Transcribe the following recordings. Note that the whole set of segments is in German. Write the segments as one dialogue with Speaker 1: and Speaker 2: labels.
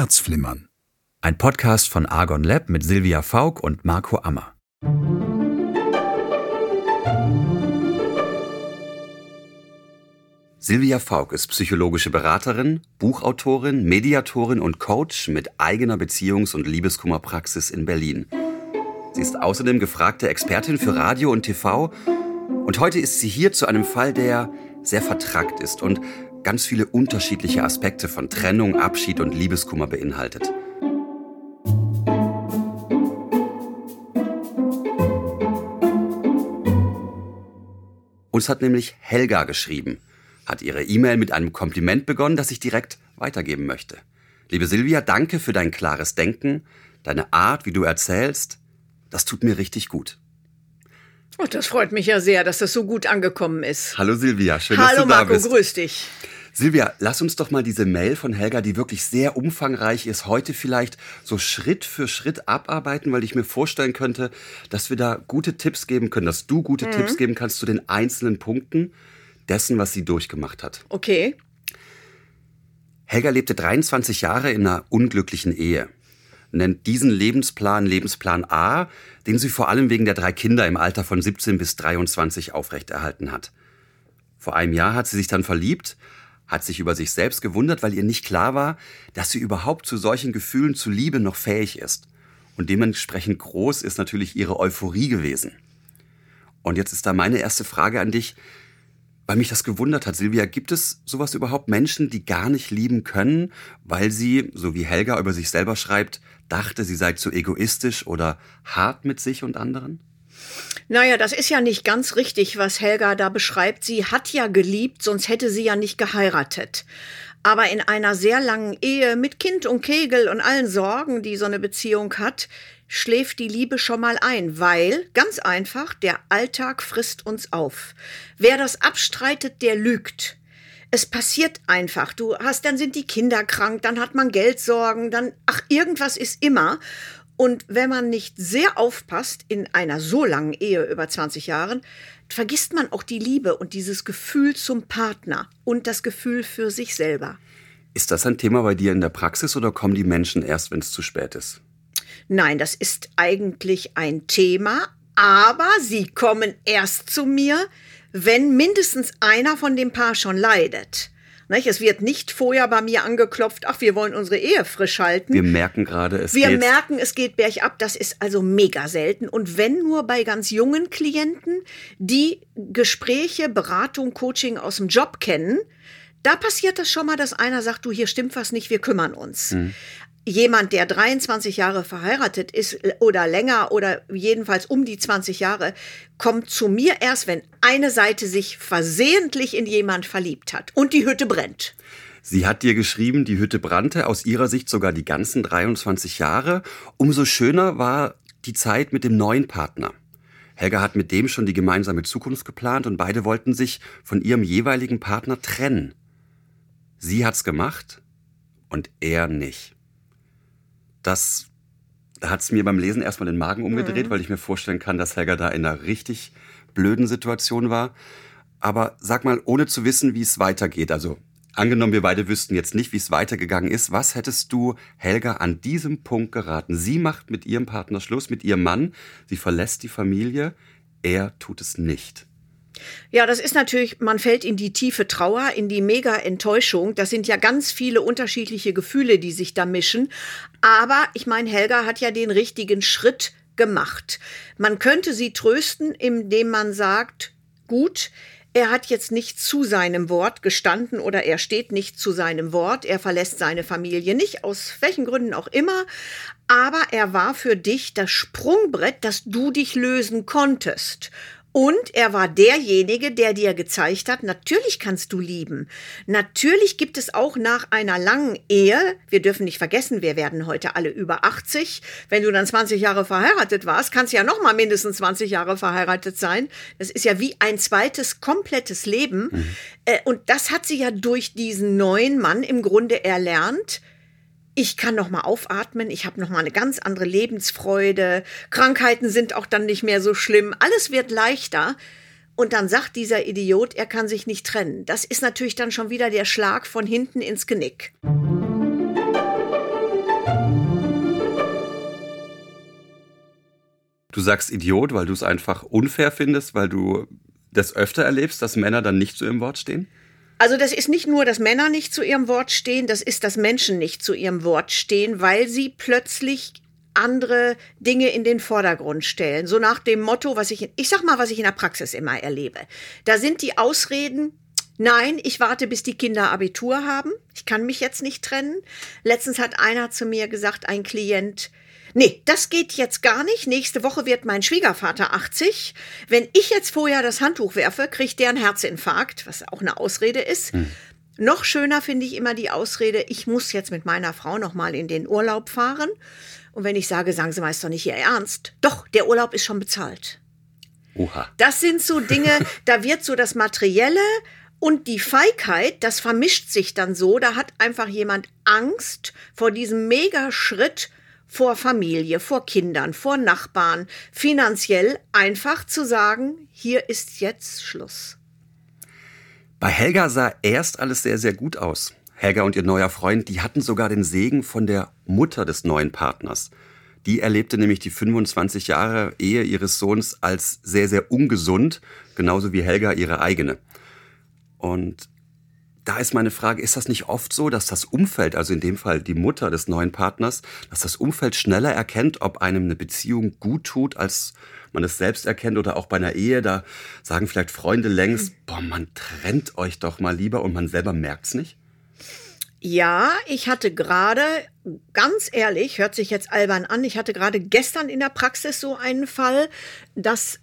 Speaker 1: Herzflimmern. Ein Podcast von Argon Lab mit Silvia Faulk und Marco Ammer. Silvia Faulk ist psychologische Beraterin, Buchautorin, Mediatorin und Coach mit eigener Beziehungs- und Liebeskummerpraxis in Berlin. Sie ist außerdem gefragte Expertin für Radio und TV und heute ist sie hier zu einem Fall, der sehr vertrackt ist und ganz viele unterschiedliche Aspekte von Trennung, Abschied und Liebeskummer beinhaltet. Uns hat nämlich Helga geschrieben hat ihre E-Mail mit einem Kompliment begonnen, das ich direkt weitergeben möchte. Liebe Silvia, danke für dein klares Denken, deine Art, wie du erzählst. Das tut mir richtig gut.
Speaker 2: Oh, das freut mich ja sehr, dass das so gut angekommen ist.
Speaker 1: Hallo Silvia, schön,
Speaker 2: Hallo
Speaker 1: dass du da
Speaker 2: Marco,
Speaker 1: bist.
Speaker 2: grüß dich.
Speaker 1: Silvia, lass uns doch mal diese Mail von Helga, die wirklich sehr umfangreich ist, heute vielleicht so Schritt für Schritt abarbeiten, weil ich mir vorstellen könnte, dass wir da gute Tipps geben können, dass du gute Tipps geben kannst zu den einzelnen Punkten dessen, was sie durchgemacht hat.
Speaker 2: Okay.
Speaker 1: Helga lebte 23 Jahre in einer unglücklichen Ehe. Nennt diesen Lebensplan Lebensplan A, den sie vor allem wegen der drei Kinder im Alter von 17 bis 23 aufrechterhalten hat. Vor einem Jahr hat sie sich dann verliebt, hat sich über sich selbst gewundert, weil ihr nicht klar war, dass sie überhaupt zu solchen Gefühlen zu Liebe noch fähig ist. Und dementsprechend groß ist natürlich ihre Euphorie gewesen. Und jetzt ist da meine erste Frage an dich, weil mich das gewundert hat. Silvia, gibt es sowas überhaupt Menschen, die gar nicht lieben können, weil sie, so wie Helga über sich selber schreibt, dachte, sie sei zu egoistisch oder hart mit sich und anderen?
Speaker 2: Naja, das ist ja nicht ganz richtig, was Helga da beschreibt. Sie hat ja geliebt, sonst hätte sie ja nicht geheiratet. Aber in einer sehr langen Ehe mit Kind und Kegel und allen Sorgen, die so eine Beziehung hat, schläft die Liebe schon mal ein, weil, ganz einfach, der Alltag frisst uns auf. Wer das abstreitet, der lügt. Es passiert einfach. Du hast, dann sind die Kinder krank, dann hat man Geldsorgen, dann, ach, irgendwas ist immer. Und wenn man nicht sehr aufpasst in einer so langen Ehe über 20 Jahren, vergisst man auch die Liebe und dieses Gefühl zum Partner und das Gefühl für sich selber.
Speaker 1: Ist das ein Thema bei dir in der Praxis oder kommen die Menschen erst, wenn es zu spät ist?
Speaker 2: Nein, das ist eigentlich ein Thema, aber sie kommen erst zu mir, wenn mindestens einer von dem Paar schon leidet. Es wird nicht vorher bei mir angeklopft, ach, wir wollen unsere Ehe frisch halten.
Speaker 1: Wir merken gerade, es
Speaker 2: Wir
Speaker 1: geht.
Speaker 2: merken, es geht bergab. Das ist also mega selten. Und wenn nur bei ganz jungen Klienten, die Gespräche, Beratung, Coaching aus dem Job kennen, da passiert das schon mal, dass einer sagt, du, hier stimmt was nicht, wir kümmern uns. Jemand, der 23 Jahre verheiratet ist oder länger oder jedenfalls um die 20 Jahre, kommt zu mir erst, wenn eine Seite sich versehentlich in jemand verliebt hat und die Hütte brennt.
Speaker 1: Sie hat dir geschrieben, die Hütte brannte, aus ihrer Sicht sogar die ganzen 23 Jahre. Umso schöner war die Zeit mit dem neuen Partner. Helga hat mit dem schon die gemeinsame Zukunft geplant und beide wollten sich von ihrem jeweiligen Partner trennen. Sie hat's gemacht und er nicht. Das hat's mir beim Lesen erstmal den Magen umgedreht, weil ich mir vorstellen kann, dass Helga da in einer richtig blöden Situation war. Aber sag mal, ohne zu wissen, wie es weitergeht, also angenommen, wir beide wüssten jetzt nicht, wie es weitergegangen ist, was hättest du Helga an diesem Punkt geraten? Sie macht mit ihrem Partner Schluss, mit ihrem Mann, sie verlässt die Familie, er tut es nicht.
Speaker 2: Ja, das ist natürlich, man fällt in die tiefe Trauer, in die mega Enttäuschung. Das sind ja ganz viele unterschiedliche Gefühle, die sich da mischen. Aber ich meine, Helga hat ja den richtigen Schritt gemacht. Man könnte sie trösten, indem man sagt, gut, er hat jetzt nicht zu seinem Wort gestanden oder er steht nicht zu seinem Wort, er verlässt seine Familie nicht, aus welchen Gründen auch immer, aber er war für dich das Sprungbrett, dass du dich lösen konntest. Und er war derjenige, der dir gezeigt hat, natürlich kannst du lieben. Natürlich gibt es auch nach einer langen Ehe, wir dürfen nicht vergessen, wir werden heute alle über 80. Wenn du dann 20 Jahre verheiratet warst, kannst du ja noch mal mindestens 20 Jahre verheiratet sein. Das ist ja wie ein zweites komplettes Leben. Äh, Und das hat sie ja durch diesen neuen Mann im Grunde erlernt ich kann noch mal aufatmen, ich habe noch mal eine ganz andere Lebensfreude, Krankheiten sind auch dann nicht mehr so schlimm, alles wird leichter. Und dann sagt dieser Idiot, er kann sich nicht trennen. Das ist natürlich dann schon wieder der Schlag von hinten ins Genick.
Speaker 1: Du sagst Idiot, weil du es einfach unfair findest, weil du das öfter erlebst, dass Männer dann nicht so im Wort stehen?
Speaker 2: Also das ist nicht nur, dass Männer nicht zu ihrem Wort stehen, das ist, dass Menschen nicht zu ihrem Wort stehen, weil sie plötzlich andere Dinge in den Vordergrund stellen. So nach dem Motto, was ich, ich sag mal, was ich in der Praxis immer erlebe. Da sind die Ausreden, Nein, ich warte, bis die Kinder Abitur haben. Ich kann mich jetzt nicht trennen. Letztens hat einer zu mir gesagt, ein Klient, nee, das geht jetzt gar nicht. Nächste Woche wird mein Schwiegervater 80. Wenn ich jetzt vorher das Handtuch werfe, kriegt der einen Herzinfarkt, was auch eine Ausrede ist. Hm. Noch schöner finde ich immer die Ausrede, ich muss jetzt mit meiner Frau noch mal in den Urlaub fahren. Und wenn ich sage, sagen Sie mal, ist doch nicht Ihr Ernst. Doch, der Urlaub ist schon bezahlt. Oha. Das sind so Dinge, da wird so das Materielle und die Feigheit, das vermischt sich dann so, da hat einfach jemand Angst vor diesem Megaschritt vor Familie, vor Kindern, vor Nachbarn, finanziell einfach zu sagen, hier ist jetzt Schluss.
Speaker 1: Bei Helga sah erst alles sehr, sehr gut aus. Helga und ihr neuer Freund, die hatten sogar den Segen von der Mutter des neuen Partners. Die erlebte nämlich die 25 Jahre Ehe ihres Sohns als sehr, sehr ungesund, genauso wie Helga ihre eigene. Und da ist meine Frage, ist das nicht oft so, dass das Umfeld, also in dem Fall die Mutter des neuen Partners, dass das Umfeld schneller erkennt, ob einem eine Beziehung gut tut, als man es selbst erkennt oder auch bei einer Ehe, da sagen vielleicht Freunde längst, boah, man trennt euch doch mal lieber und man selber merkt's nicht?
Speaker 2: Ja, ich hatte gerade, ganz ehrlich, hört sich jetzt albern an, ich hatte gerade gestern in der Praxis so einen Fall, dass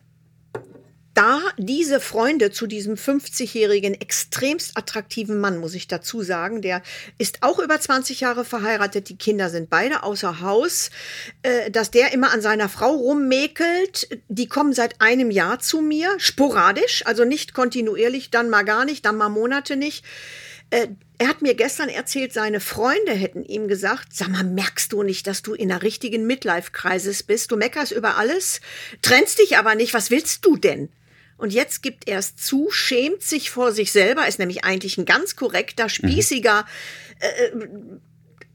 Speaker 2: da diese Freunde zu diesem 50-jährigen, extremst attraktiven Mann, muss ich dazu sagen, der ist auch über 20 Jahre verheiratet, die Kinder sind beide außer Haus, äh, dass der immer an seiner Frau rummäkelt, die kommen seit einem Jahr zu mir, sporadisch, also nicht kontinuierlich, dann mal gar nicht, dann mal Monate nicht. Äh, er hat mir gestern erzählt, seine Freunde hätten ihm gesagt, sag mal, merkst du nicht, dass du in einer richtigen Midlife-Kreises bist? Du meckerst über alles, trennst dich aber nicht, was willst du denn? Und jetzt gibt er es zu, schämt sich vor sich selber, ist nämlich eigentlich ein ganz korrekter, spießiger äh,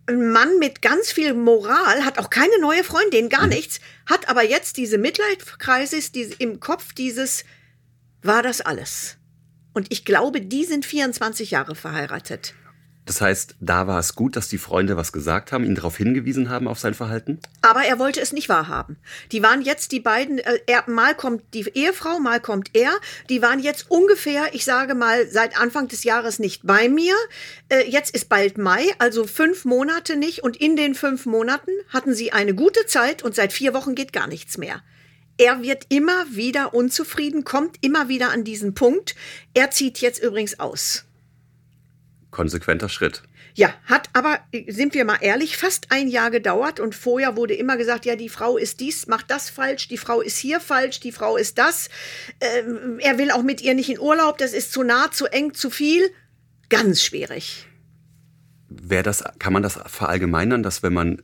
Speaker 2: ein Mann mit ganz viel Moral, hat auch keine neue Freundin, gar mhm. nichts, hat aber jetzt diese Midlife-Crisis die, im Kopf dieses, war das alles? Und ich glaube, die sind 24 Jahre verheiratet.
Speaker 1: Das heißt, da war es gut, dass die Freunde was gesagt haben, ihn darauf hingewiesen haben auf sein Verhalten?
Speaker 2: Aber er wollte es nicht wahrhaben. Die waren jetzt die beiden, äh, er, mal kommt die Ehefrau, mal kommt er. Die waren jetzt ungefähr, ich sage mal, seit Anfang des Jahres nicht bei mir. Äh, jetzt ist bald Mai, also fünf Monate nicht. Und in den fünf Monaten hatten sie eine gute Zeit und seit vier Wochen geht gar nichts mehr. Er wird immer wieder unzufrieden, kommt immer wieder an diesen Punkt. Er zieht jetzt übrigens aus
Speaker 1: konsequenter Schritt.
Speaker 2: Ja, hat aber, sind wir mal ehrlich, fast ein Jahr gedauert und vorher wurde immer gesagt, ja, die Frau ist dies, macht das falsch, die Frau ist hier falsch, die Frau ist das. Ähm, er will auch mit ihr nicht in Urlaub, das ist zu nah, zu eng, zu viel. Ganz schwierig.
Speaker 1: Wer das, kann man das verallgemeinern, dass wenn man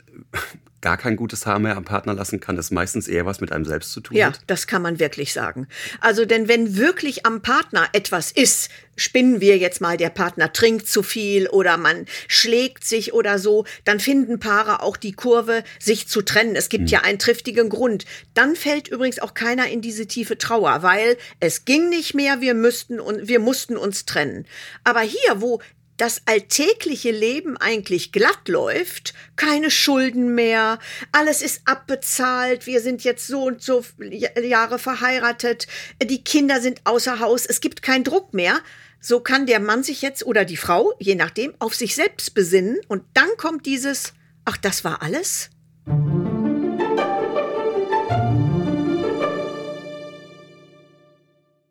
Speaker 1: gar kein gutes Haar mehr am Partner lassen kann, das meistens eher was mit einem selbst zu tun
Speaker 2: ja,
Speaker 1: hat?
Speaker 2: Ja, das kann man wirklich sagen. Also, denn wenn wirklich am Partner etwas ist, spinnen wir jetzt mal, der Partner trinkt zu viel oder man schlägt sich oder so, dann finden Paare auch die Kurve, sich zu trennen. Es gibt hm. ja einen triftigen Grund. Dann fällt übrigens auch keiner in diese tiefe Trauer, weil es ging nicht mehr, wir müssten und wir mussten uns trennen. Aber hier, wo das alltägliche Leben eigentlich glatt läuft, keine Schulden mehr, alles ist abbezahlt, wir sind jetzt so und so Jahre verheiratet, die Kinder sind außer Haus, es gibt keinen Druck mehr, so kann der Mann sich jetzt oder die Frau, je nachdem, auf sich selbst besinnen und dann kommt dieses, ach, das war alles?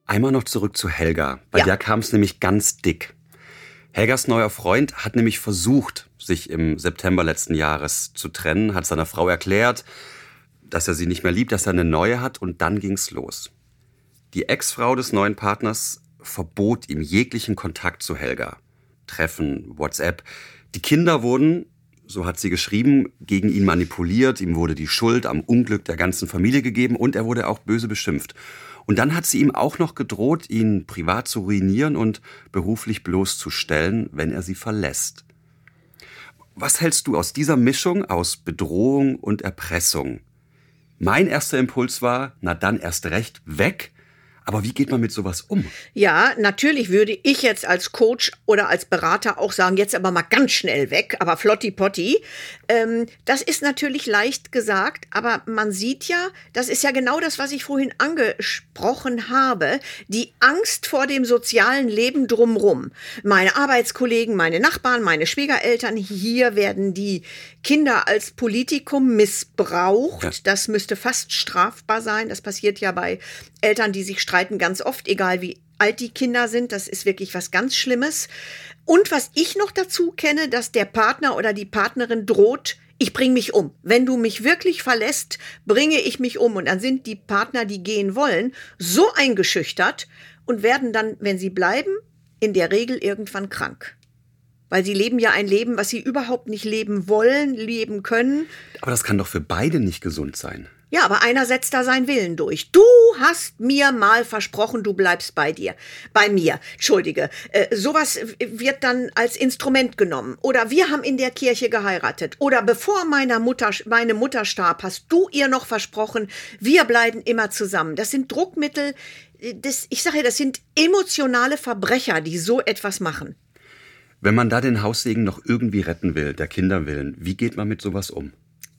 Speaker 1: Einmal noch zurück zu Helga. Bei ja. der kam es nämlich ganz dick. Helgas neuer Freund hat nämlich versucht, sich im September letzten Jahres zu trennen, hat seiner Frau erklärt, dass er sie nicht mehr liebt, dass er eine neue hat und dann ging's los. Die Ex-Frau des neuen Partners verbot ihm jeglichen Kontakt zu Helga. Treffen, WhatsApp. Die Kinder wurden, so hat sie geschrieben, gegen ihn manipuliert, ihm wurde die Schuld am Unglück der ganzen Familie gegeben und er wurde auch böse beschimpft. Und dann hat sie ihm auch noch gedroht, ihn privat zu ruinieren und beruflich bloßzustellen, wenn er sie verlässt. Was hältst du aus dieser Mischung aus Bedrohung und Erpressung? Mein erster Impuls war, na dann erst recht weg. Aber wie geht man mit sowas um?
Speaker 2: Ja, natürlich würde ich jetzt als Coach oder als Berater auch sagen, jetzt aber mal ganz schnell weg, aber flotti potti. Ähm, das ist natürlich leicht gesagt, aber man sieht ja, das ist ja genau das, was ich vorhin angesprochen habe, die Angst vor dem sozialen Leben drumrum. Meine Arbeitskollegen, meine Nachbarn, meine Schwiegereltern, hier werden die Kinder als Politikum missbraucht. Ja. Das müsste fast strafbar sein. Das passiert ja bei Eltern, die sich streiten, ganz oft, egal wie alt die Kinder sind. Das ist wirklich was ganz Schlimmes. Und was ich noch dazu kenne, dass der Partner oder die Partnerin droht, ich bringe mich um. Wenn du mich wirklich verlässt, bringe ich mich um. Und dann sind die Partner, die gehen wollen, so eingeschüchtert und werden dann, wenn sie bleiben, in der Regel irgendwann krank. Weil sie leben ja ein Leben, was sie überhaupt nicht leben wollen, leben können.
Speaker 1: Aber das kann doch für beide nicht gesund sein.
Speaker 2: Ja, aber einer setzt da seinen Willen durch. Du hast mir mal versprochen, du bleibst bei dir. Bei mir. Entschuldige. Äh, sowas wird dann als Instrument genommen. Oder wir haben in der Kirche geheiratet. Oder bevor meiner Mutter, meine Mutter starb, hast du ihr noch versprochen, wir bleiben immer zusammen. Das sind Druckmittel. Äh, das, ich sage ja, das sind emotionale Verbrecher, die so etwas machen.
Speaker 1: Wenn man da den Haussegen noch irgendwie retten will, der Kinder willen, wie geht man mit sowas um?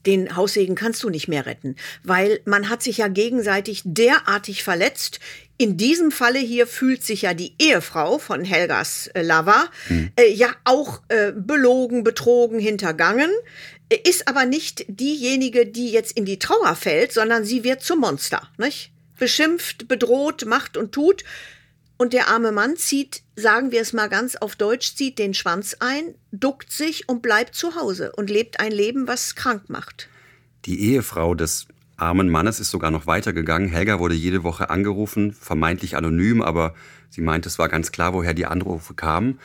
Speaker 2: Den Haussegen kannst du nicht mehr retten, weil man hat sich ja gegenseitig derartig verletzt. In diesem Falle hier fühlt sich ja die Ehefrau von Helgas äh, Lava hm. äh, ja auch äh, belogen, betrogen, hintergangen, äh, ist aber nicht diejenige, die jetzt in die Trauer fällt, sondern sie wird zum Monster, nicht? Beschimpft, bedroht, macht und tut. Und der arme Mann zieht, sagen wir es mal ganz auf Deutsch, zieht den Schwanz ein, duckt sich und bleibt zu Hause und lebt ein Leben, was krank macht.
Speaker 1: Die Ehefrau des armen Mannes ist sogar noch weitergegangen. Helga wurde jede Woche angerufen, vermeintlich anonym, aber sie meint, es war ganz klar, woher die Anrufe kamen.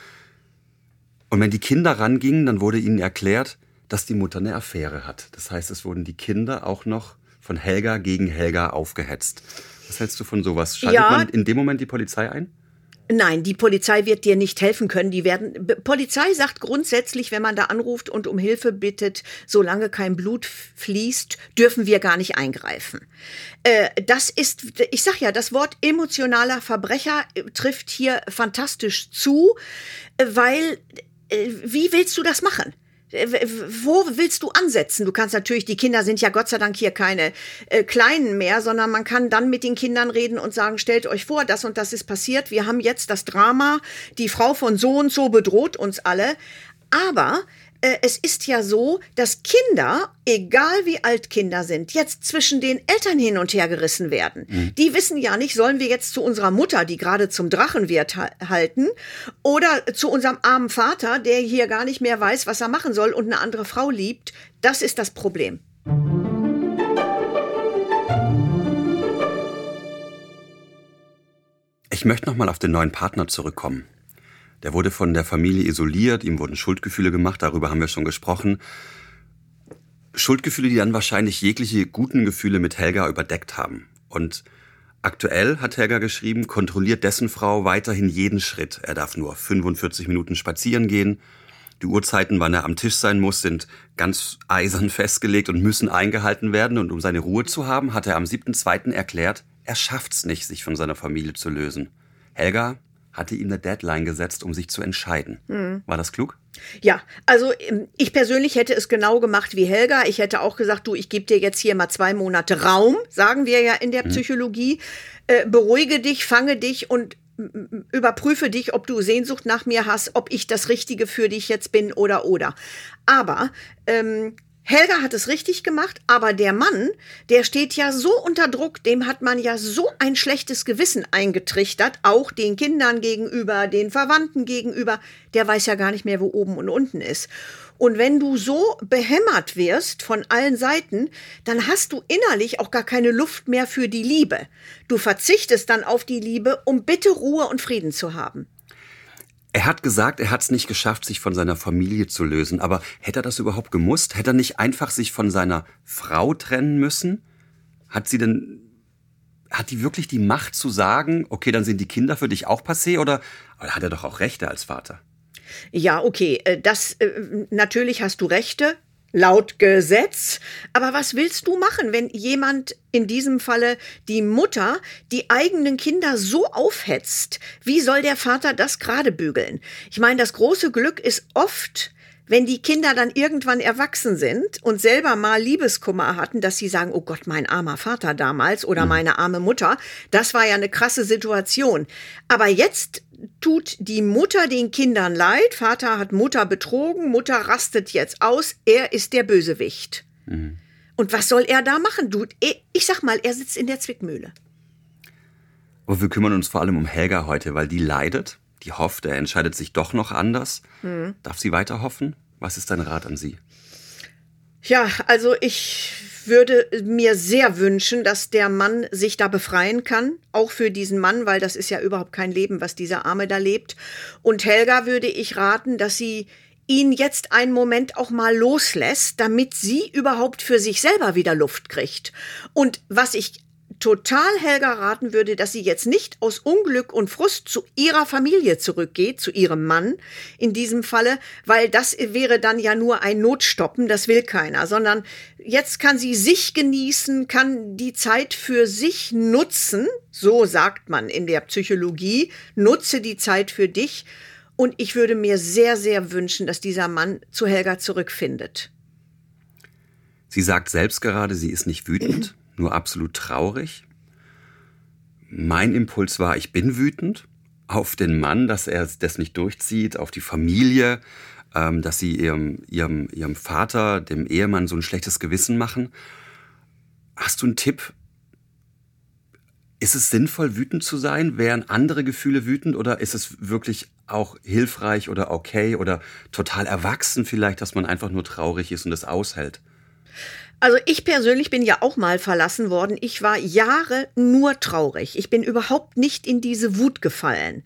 Speaker 1: Und wenn die Kinder rangingen, dann wurde ihnen erklärt, dass die Mutter eine Affäre hat. Das heißt, es wurden die Kinder auch noch von Helga gegen Helga aufgehetzt. Was hältst du von sowas? Schaltet ja. man in dem Moment die Polizei ein?
Speaker 2: Nein, die Polizei wird dir nicht helfen können. Die werden, Polizei sagt grundsätzlich, wenn man da anruft und um Hilfe bittet, solange kein Blut fließt, dürfen wir gar nicht eingreifen. Äh, das ist, ich sag ja, das Wort emotionaler Verbrecher äh, trifft hier fantastisch zu, äh, weil, wie willst du das machen? Wo willst du ansetzen? Du kannst natürlich, die Kinder sind ja Gott sei Dank hier keine äh, Kleinen mehr, sondern man kann dann mit den Kindern reden und sagen, stellt euch vor, das und das ist passiert. Wir haben jetzt das Drama, die Frau von so und so bedroht uns alle. Aber äh, es ist ja so, dass Kinder, egal wie alt Kinder sind, jetzt zwischen den Eltern hin und her gerissen werden. Mhm. Die wissen ja nicht, sollen wir jetzt zu unserer Mutter, die gerade zum Drachen wird, halten, oder zu unserem armen Vater, der hier gar nicht mehr weiß, was er machen soll und eine andere Frau liebt. Das ist das Problem.
Speaker 1: Ich möchte noch mal auf den neuen Partner zurückkommen. Der wurde von der Familie isoliert, ihm wurden Schuldgefühle gemacht, darüber haben wir schon gesprochen. Schuldgefühle, die dann wahrscheinlich jegliche guten Gefühle mit Helga überdeckt haben. Und aktuell, hat Helga geschrieben, kontrolliert dessen Frau weiterhin jeden Schritt. Er darf nur 45 Minuten spazieren gehen. Die Uhrzeiten, wann er am Tisch sein muss, sind ganz eisern festgelegt und müssen eingehalten werden. Und um seine Ruhe zu haben, hat er am 7.2. erklärt, er schafft's nicht, sich von seiner Familie zu lösen. Helga hatte ihm eine Deadline gesetzt, um sich zu entscheiden. Mhm. War das klug?
Speaker 2: Ja, also ähm, ich persönlich hätte es genau gemacht wie Helga. Ich hätte auch gesagt, du, ich gebe dir jetzt hier mal zwei Monate Raum, sagen wir ja in der mhm. Psychologie. Äh, beruhige dich, fange dich und überprüfe dich, ob du Sehnsucht nach mir hast, ob ich das Richtige für dich jetzt bin oder oder. Aber ähm, Helga hat es richtig gemacht, aber der Mann, der steht ja so unter Druck, dem hat man ja so ein schlechtes Gewissen eingetrichtert, auch den Kindern gegenüber, den Verwandten gegenüber, der weiß ja gar nicht mehr, wo oben und unten ist. Und wenn du so behämmert wirst von allen Seiten, dann hast du innerlich auch gar keine Luft mehr für die Liebe. Du verzichtest dann auf die Liebe, um bitte Ruhe und Frieden zu haben.
Speaker 1: Er hat gesagt, er hat es nicht geschafft, sich von seiner Familie zu lösen. Aber hätte er das überhaupt gemusst? Hätte er nicht einfach sich von seiner Frau trennen müssen? Hat sie denn, hat die wirklich die Macht zu sagen, okay, dann sind die Kinder für dich auch passé? Oder, oder hat er doch auch Rechte als Vater?
Speaker 2: Ja, okay, äh, das, äh, natürlich hast du Rechte. Laut Gesetz. Aber was willst du machen, wenn jemand, in diesem Falle die Mutter, die eigenen Kinder so aufhetzt? Wie soll der Vater das gerade bügeln? Ich meine, das große Glück ist oft, wenn die Kinder dann irgendwann erwachsen sind und selber mal Liebeskummer hatten, dass sie sagen, oh Gott, mein armer Vater damals oder mhm. meine arme Mutter, das war ja eine krasse Situation. Aber jetzt tut die Mutter den Kindern leid, Vater hat Mutter betrogen, Mutter rastet jetzt aus, er ist der Bösewicht. Mhm. Und was soll er da machen? Du, ich sag mal, er sitzt in der Zwickmühle.
Speaker 1: Aber wir kümmern uns vor allem um Helga heute, weil die leidet die hofft, er entscheidet sich doch noch anders. Mhm. Darf sie weiter hoffen? Was ist dein Rat an sie?
Speaker 2: Ja, also ich würde mir sehr wünschen, dass der Mann sich da befreien kann, auch für diesen Mann, weil das ist ja überhaupt kein Leben, was dieser Arme da lebt. Und Helga würde ich raten, dass sie ihn jetzt einen Moment auch mal loslässt, damit sie überhaupt für sich selber wieder Luft kriegt. Und was ich total Helga raten würde, dass sie jetzt nicht aus Unglück und Frust zu ihrer Familie zurückgeht, zu ihrem Mann in diesem Falle, weil das wäre dann ja nur ein Notstoppen, das will keiner, sondern jetzt kann sie sich genießen, kann die Zeit für sich nutzen, so sagt man in der Psychologie, nutze die Zeit für dich und ich würde mir sehr, sehr wünschen, dass dieser Mann zu Helga zurückfindet.
Speaker 1: Sie sagt selbst gerade, sie ist nicht wütend nur absolut traurig. Mein Impuls war, ich bin wütend auf den Mann, dass er das nicht durchzieht, auf die Familie, ähm, dass sie ihrem, ihrem, ihrem Vater, dem Ehemann, so ein schlechtes Gewissen machen. Hast du einen Tipp? Ist es sinnvoll, wütend zu sein? Wären andere Gefühle wütend oder ist es wirklich auch hilfreich oder okay oder total erwachsen vielleicht, dass man einfach nur traurig ist und es aushält?
Speaker 2: Also ich persönlich bin ja auch mal verlassen worden. Ich war Jahre nur traurig. Ich bin überhaupt nicht in diese Wut gefallen.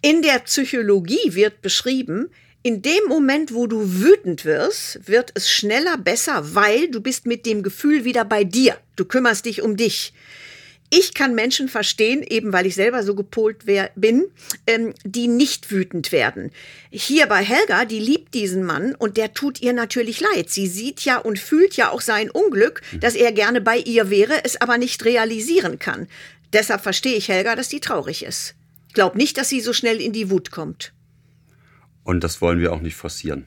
Speaker 2: In der Psychologie wird beschrieben, in dem Moment, wo du wütend wirst, wird es schneller besser, weil du bist mit dem Gefühl wieder bei dir. Du kümmerst dich um dich. Ich kann Menschen verstehen, eben weil ich selber so gepolt bin, ähm, die nicht wütend werden. Hier bei Helga, die liebt diesen Mann und der tut ihr natürlich leid. Sie sieht ja und fühlt ja auch sein Unglück, dass er gerne bei ihr wäre, es aber nicht realisieren kann. Deshalb verstehe ich Helga, dass die traurig ist. Glaub nicht, dass sie so schnell in die Wut kommt.
Speaker 1: Und das wollen wir auch nicht forcieren.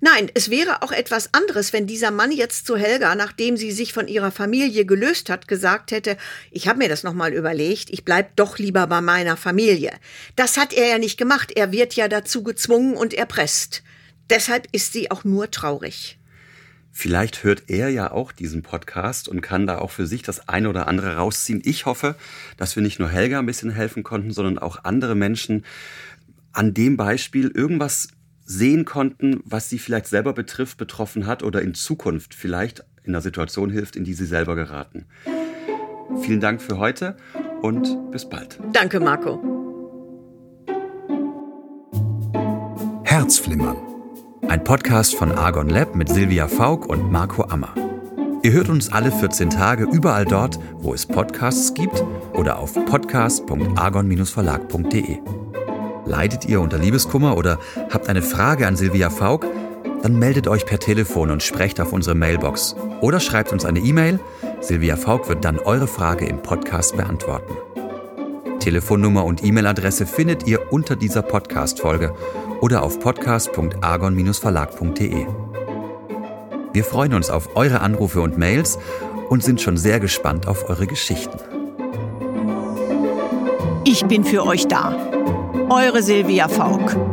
Speaker 2: Nein, es wäre auch etwas anderes, wenn dieser Mann jetzt zu Helga, nachdem sie sich von ihrer Familie gelöst hat, gesagt hätte, ich habe mir das nochmal überlegt, ich bleib doch lieber bei meiner Familie. Das hat er ja nicht gemacht, er wird ja dazu gezwungen und erpresst. Deshalb ist sie auch nur traurig.
Speaker 1: Vielleicht hört er ja auch diesen Podcast und kann da auch für sich das eine oder andere rausziehen. Ich hoffe, dass wir nicht nur Helga ein bisschen helfen konnten, sondern auch andere Menschen an dem Beispiel irgendwas sehen konnten, was sie vielleicht selber betrifft, betroffen hat oder in Zukunft vielleicht in einer Situation hilft, in die sie selber geraten. Vielen Dank für heute und bis bald.
Speaker 2: Danke, Marco.
Speaker 3: Herzflimmern. Ein Podcast von Argon Lab mit Silvia Faulk und Marco Ammer. Ihr hört uns alle 14 Tage überall dort, wo es Podcasts gibt oder auf podcast.argon-verlag.de. Leidet ihr unter Liebeskummer oder habt eine Frage an Silvia Faulk? Dann meldet euch per Telefon und sprecht auf unsere Mailbox. Oder schreibt uns eine E-Mail. Silvia Faulk wird dann eure Frage im Podcast beantworten. Telefonnummer und E-Mail-Adresse findet ihr unter dieser Podcast-Folge oder auf podcast.argon-verlag.de. Wir freuen uns auf eure Anrufe und Mails und sind schon sehr gespannt auf eure Geschichten.
Speaker 2: Ich bin für euch da. Eure Silvia Faulk.